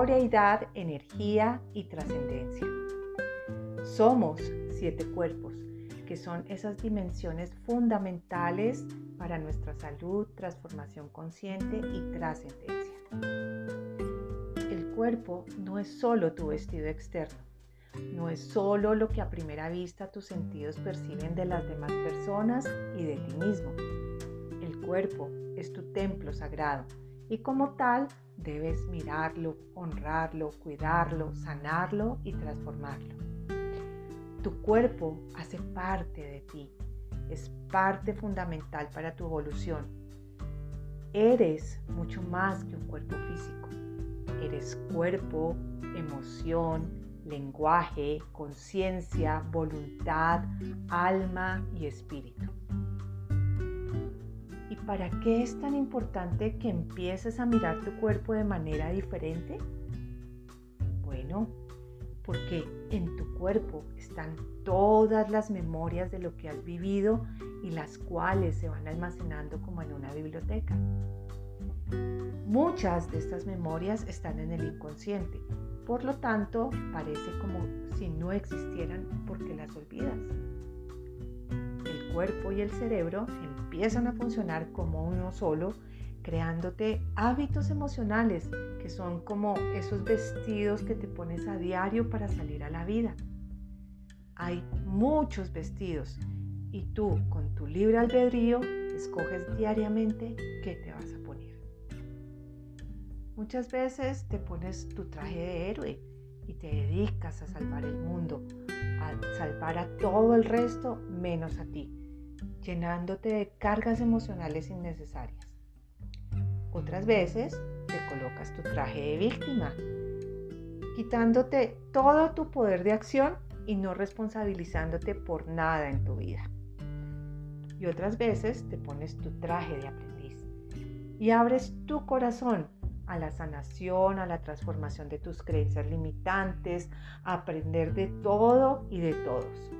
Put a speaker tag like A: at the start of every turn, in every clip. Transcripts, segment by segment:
A: corporeidad, energía y trascendencia. Somos siete cuerpos, que son esas dimensiones fundamentales para nuestra salud, transformación consciente y trascendencia. El cuerpo no es solo tu vestido externo, no es solo lo que a primera vista tus sentidos perciben de las demás personas y de ti mismo. El cuerpo es tu templo sagrado y como tal debes mirarlo, honrarlo, cuidarlo, sanarlo y transformarlo. Tu cuerpo hace parte de ti, es parte fundamental para tu evolución. Eres mucho más que un cuerpo físico. Eres cuerpo, emoción, lenguaje, conciencia, voluntad, alma y espíritu. ¿Y para qué es tan importante que empieces a mirar tu cuerpo de manera diferente? Bueno, porque en tu cuerpo están todas las memorias de lo que has vivido y las cuales se van almacenando como en una biblioteca. Muchas de estas memorias están en el inconsciente, por lo tanto parece como si no existieran porque las olvidas. Cuerpo y el cerebro empiezan a funcionar como uno solo, creándote hábitos emocionales que son como esos vestidos que te pones a diario para salir a la vida. Hay muchos vestidos y tú con tu libre albedrío escoges diariamente qué te vas a poner. Muchas veces te pones tu traje de héroe y te dedicas a salvar el mundo, a salvar a todo el resto menos a ti llenándote de cargas emocionales innecesarias. Otras veces te colocas tu traje de víctima, quitándote todo tu poder de acción y no responsabilizándote por nada en tu vida. Y otras veces te pones tu traje de aprendiz y abres tu corazón a la sanación, a la transformación de tus creencias limitantes, a aprender de todo y de todos.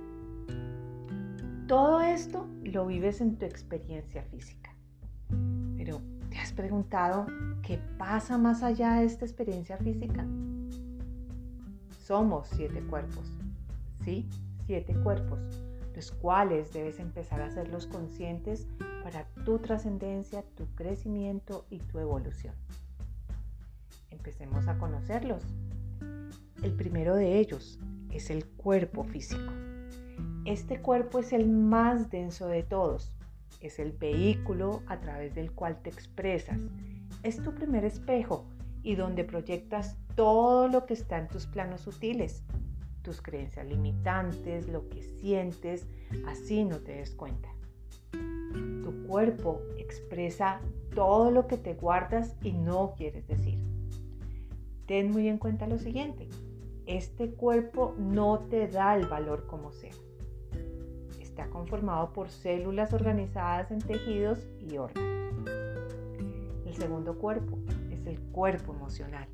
A: Todo esto lo vives en tu experiencia física. Pero ¿te has preguntado qué pasa más allá de esta experiencia física? Somos siete cuerpos. Sí, siete cuerpos, los cuales debes empezar a hacerlos conscientes para tu trascendencia, tu crecimiento y tu evolución. Empecemos a conocerlos. El primero de ellos es el cuerpo físico. Este cuerpo es el más denso de todos. Es el vehículo a través del cual te expresas. Es tu primer espejo y donde proyectas todo lo que está en tus planos sutiles, tus creencias limitantes, lo que sientes, así no te des cuenta. Tu cuerpo expresa todo lo que te guardas y no quieres decir. Ten muy en cuenta lo siguiente, este cuerpo no te da el valor como sea conformado por células organizadas en tejidos y órganos. El segundo cuerpo es el cuerpo emocional.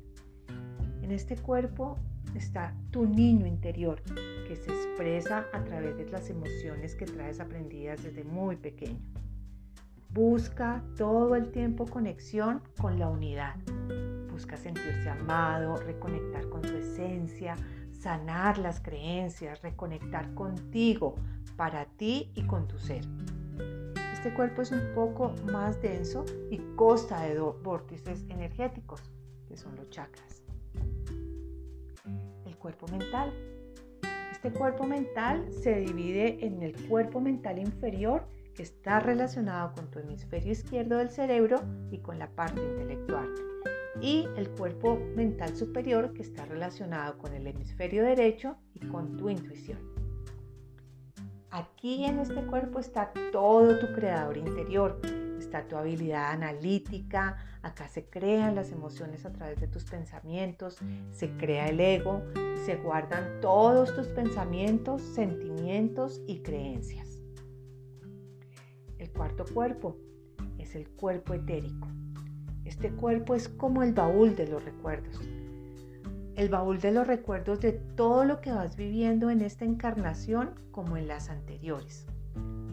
A: En este cuerpo está tu niño interior que se expresa a través de las emociones que traes aprendidas desde muy pequeño. Busca todo el tiempo conexión con la unidad. Busca sentirse amado, reconectar con tu esencia, sanar las creencias, reconectar contigo, para ti y con tu ser. Este cuerpo es un poco más denso y consta de dos vórtices energéticos, que son los chakras. El cuerpo mental. Este cuerpo mental se divide en el cuerpo mental inferior, que está relacionado con tu hemisferio izquierdo del cerebro y con la parte intelectual, y el cuerpo mental superior, que está relacionado con el hemisferio derecho y con tu intuición. Aquí en este cuerpo está todo tu creador interior, está tu habilidad analítica, acá se crean las emociones a través de tus pensamientos, se crea el ego, se guardan todos tus pensamientos, sentimientos y creencias. El cuarto cuerpo es el cuerpo etérico. Este cuerpo es como el baúl de los recuerdos el baúl de los recuerdos de todo lo que vas viviendo en esta encarnación como en las anteriores.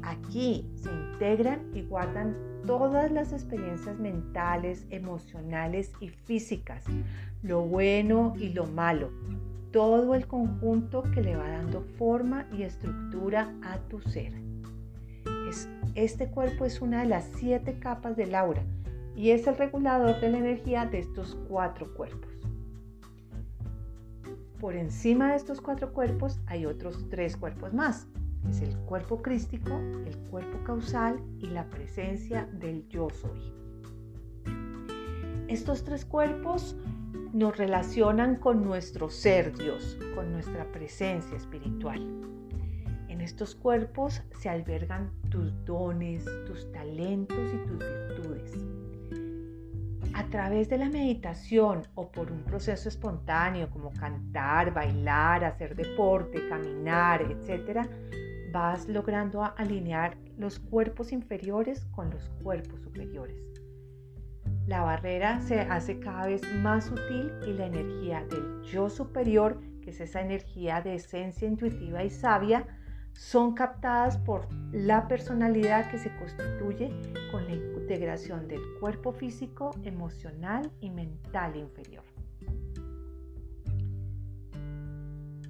A: Aquí se integran y guardan todas las experiencias mentales, emocionales y físicas, lo bueno y lo malo, todo el conjunto que le va dando forma y estructura a tu ser. este cuerpo es una de las siete capas del aura y es el regulador de la energía de estos cuatro cuerpos. Por encima de estos cuatro cuerpos hay otros tres cuerpos más. Es el cuerpo crístico, el cuerpo causal y la presencia del yo soy. Estos tres cuerpos nos relacionan con nuestro ser Dios, con nuestra presencia espiritual. En estos cuerpos se albergan tus dones, tus talentos y tus virtudes. A través de la meditación o por un proceso espontáneo como cantar, bailar, hacer deporte, caminar, etc., vas logrando alinear los cuerpos inferiores con los cuerpos superiores. La barrera se hace cada vez más sutil y la energía del yo superior, que es esa energía de esencia intuitiva y sabia, son captadas por la personalidad que se constituye con la integración del cuerpo físico, emocional y mental inferior.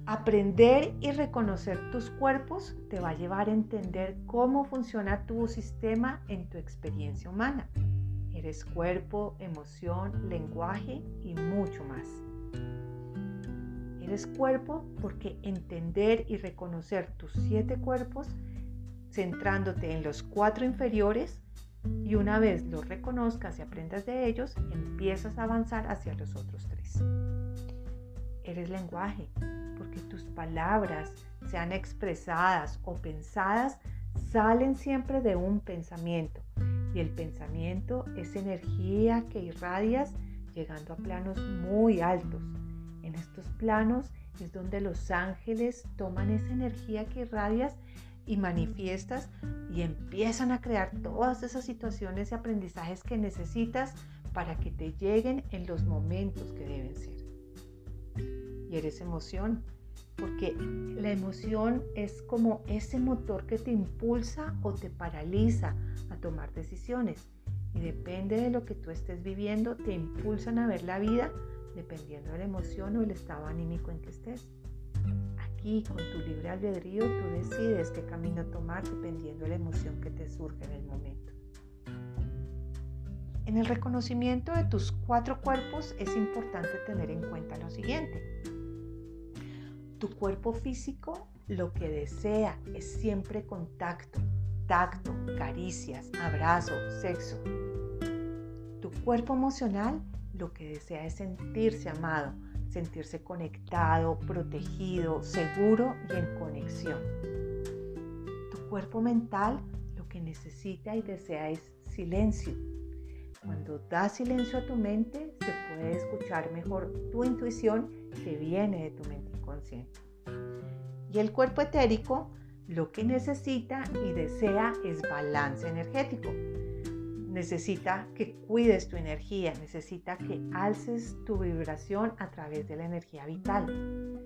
A: Aprender y reconocer tus cuerpos te va a llevar a entender cómo funciona tu sistema en tu experiencia humana. Eres cuerpo, emoción, lenguaje y mucho más. Eres cuerpo porque entender y reconocer tus siete cuerpos, centrándote en los cuatro inferiores, y una vez los reconozcas y aprendas de ellos, empiezas a avanzar hacia los otros tres. Eres lenguaje porque tus palabras, sean expresadas o pensadas, salen siempre de un pensamiento y el pensamiento es energía que irradias llegando a planos muy altos. En estos planos es donde los ángeles toman esa energía que irradias y manifiestas y empiezan a crear todas esas situaciones y aprendizajes que necesitas para que te lleguen en los momentos que deben ser. Y eres emoción, porque la emoción es como ese motor que te impulsa o te paraliza a tomar decisiones. Y depende de lo que tú estés viviendo, te impulsan a ver la vida dependiendo de la emoción o el estado anímico en que estés. Aquí, con tu libre albedrío, tú decides qué camino tomar dependiendo de la emoción que te surge en el momento. En el reconocimiento de tus cuatro cuerpos es importante tener en cuenta lo siguiente. Tu cuerpo físico lo que desea es siempre contacto, tacto, caricias, abrazo, sexo. Tu cuerpo emocional lo que desea es sentirse amado, sentirse conectado, protegido, seguro y en conexión. Tu cuerpo mental lo que necesita y desea es silencio. Cuando das silencio a tu mente, se puede escuchar mejor tu intuición que viene de tu mente consciente. Y el cuerpo etérico lo que necesita y desea es balance energético. Necesita que cuides tu energía, necesita que alces tu vibración a través de la energía vital.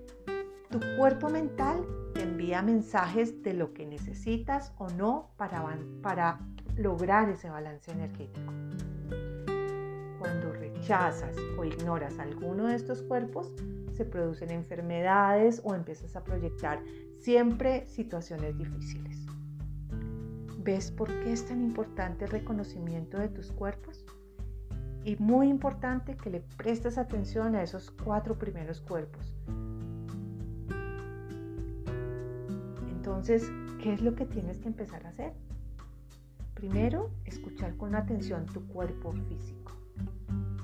A: Tu cuerpo mental te envía mensajes de lo que necesitas o no para, lograr ese balance energético. Cuando rechazas o ignoras alguno de estos cuerpos, se producen enfermedades o empiezas a proyectar siempre situaciones difíciles. ¿Ves por qué es tan importante el reconocimiento de tus cuerpos? Y muy importante que le prestes atención a esos cuatro primeros cuerpos. Entonces, ¿qué es lo que tienes que empezar a hacer? Primero, escuchar con atención tu cuerpo físico.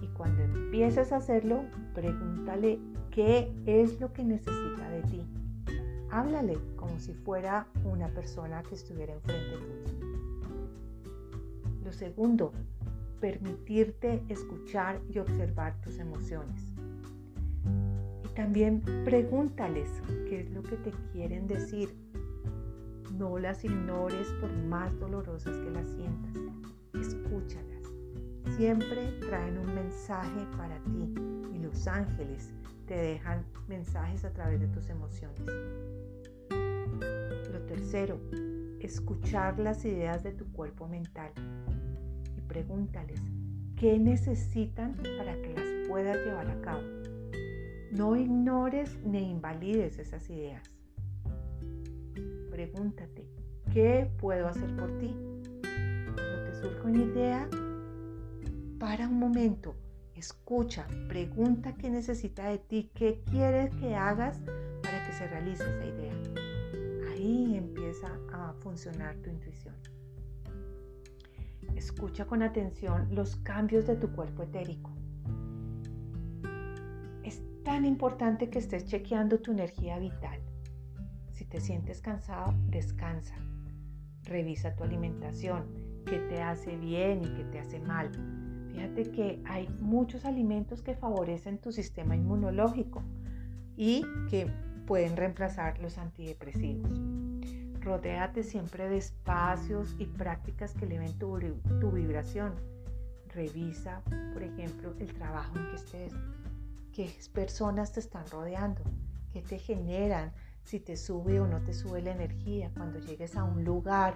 A: Y cuando empieces a hacerlo, pregúntale qué es lo que necesita de ti. Háblale como si fuera una persona que estuviera enfrente tuyo. Lo segundo, permitirte escuchar y observar tus emociones. Y también pregúntales qué es lo que te quieren decir. No las ignores por más dolorosas que las sientas. Escúchalas siempre traen un mensaje para ti y los ángeles te dejan mensajes a través de tus emociones. Tercero, escuchar las ideas de tu cuerpo mental y pregúntales qué necesitan para que las puedas llevar a cabo. No ignores ni invalides esas ideas. Pregúntate, ¿qué puedo hacer por ti? Cuando te surja una idea, para un momento, escucha, pregunta qué necesita de ti, qué quieres que hagas para que se realice esa idea. Ahí empieza a funcionar tu intuición. Escucha con atención los cambios de tu cuerpo etérico. Es tan importante que estés chequeando tu energía vital. Si te sientes cansado, descansa. Revisa tu alimentación, qué te hace bien y qué te hace mal. Fíjate que hay muchos alimentos que favorecen tu sistema inmunológico y que pueden reemplazar los antidepresivos. Rodéate siempre de espacios y prácticas que eleven tu, tu vibración. Revisa, por ejemplo, el trabajo en que estés, qué personas te están rodeando, qué te generan, si te sube o no te sube la energía. Cuando llegues a un lugar,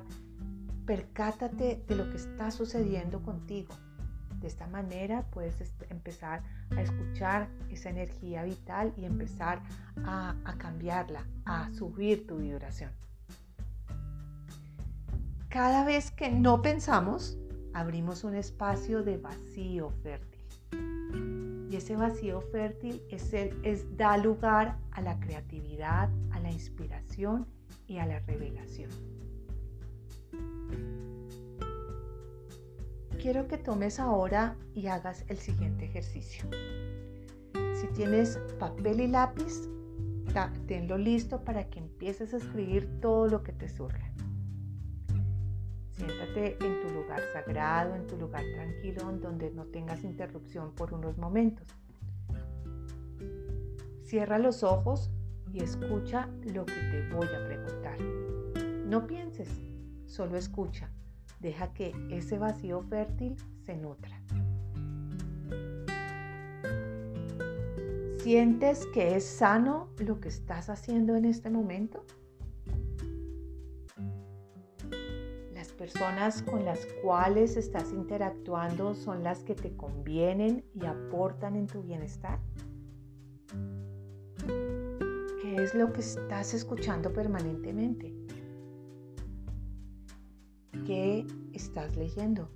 A: percátate de lo que está sucediendo contigo. De esta manera puedes empezar a escuchar esa energía vital y empezar a, a cambiarla, a subir tu vibración. Cada vez que no pensamos, abrimos un espacio de vacío fértil. Y ese vacío fértil es, da lugar a la creatividad, a la inspiración y a la revelación. Quiero que tomes ahora y hagas el siguiente ejercicio. Si tienes papel y lápiz, tenlo listo para que empieces a escribir todo lo que te surja. Siéntate en tu lugar sagrado, en tu lugar tranquilo, en donde no tengas interrupción por unos momentos. Cierra los ojos y escucha lo que te voy a preguntar. No pienses, solo escucha. Deja que ese vacío fértil se nutra. ¿Sientes que es sano lo que estás haciendo en este momento? Personas con las cuales estás interactuando son las que te convienen y aportan en tu bienestar? ¿Qué es lo que estás escuchando permanentemente? ¿Qué estás leyendo?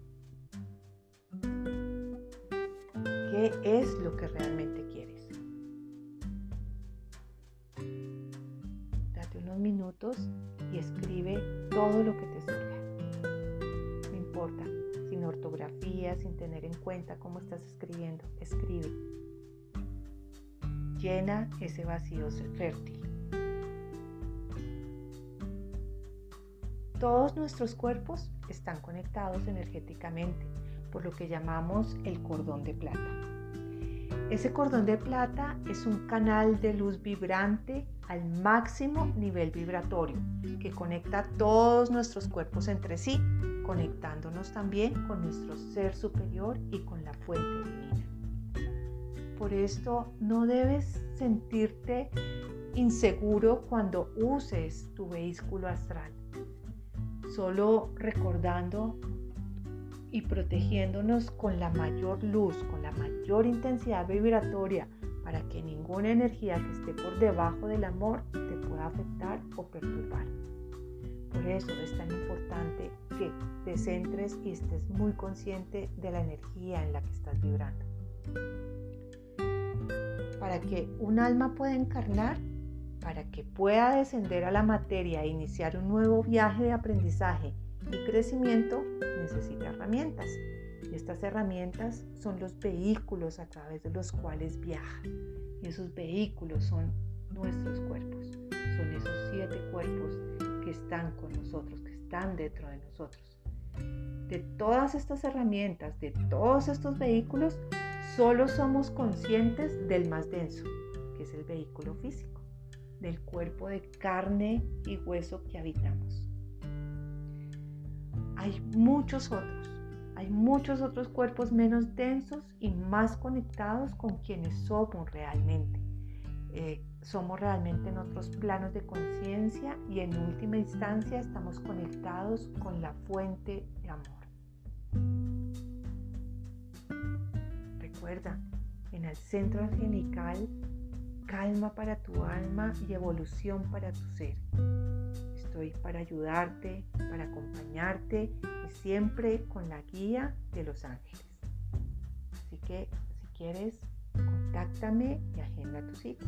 A: ¿Qué es lo que realmente quieres? Date unos minutos y escribe todo lo que te sin ortografía, sin tener en cuenta cómo estás escribiendo. Escribe. Llena ese vacío fértil. Todos nuestros cuerpos están conectados energéticamente por lo que llamamos el cordón de plata. Ese cordón de plata es un canal de luz vibrante al máximo nivel vibratorio que conecta todos nuestros cuerpos entre sí, conectándonos también con nuestro ser superior y con la fuente divina. Por esto no debes sentirte inseguro cuando uses tu vehículo astral, solo recordando y protegiéndonos con la mayor luz, con la mayor intensidad vibratoria, para que ninguna energía que esté por debajo del amor te pueda afectar o perturbar. Por eso es tan importante que te centres y estés muy consciente de la energía en la que estás vibrando. Para que un alma pueda encarnar, para que pueda descender a la materia e iniciar un nuevo viaje de aprendizaje y crecimiento necesita herramientas. Y estas herramientas son los vehículos a través de los cuales viaja. Y esos vehículos son nuestros cuerpos. Son esos siete cuerpos que están con nosotros, dentro de nosotros. De todas estas herramientas, de todos estos vehículos, solo somos conscientes del más denso, que es el vehículo físico, del cuerpo de carne y hueso que habitamos hay muchos otros. Hay muchos otros cuerpos menos densos y más conectados con quienes somos realmente. Eh, somos realmente en otros planos de conciencia y en última instancia estamos conectados con la fuente de amor. Recuerda, en el centro angelical, calma para tu alma y evolución para tu ser. Estoy para ayudarte, para acompañarte y siempre con la guía de los ángeles. Así que si quieres, contáctame y agenda tu cita.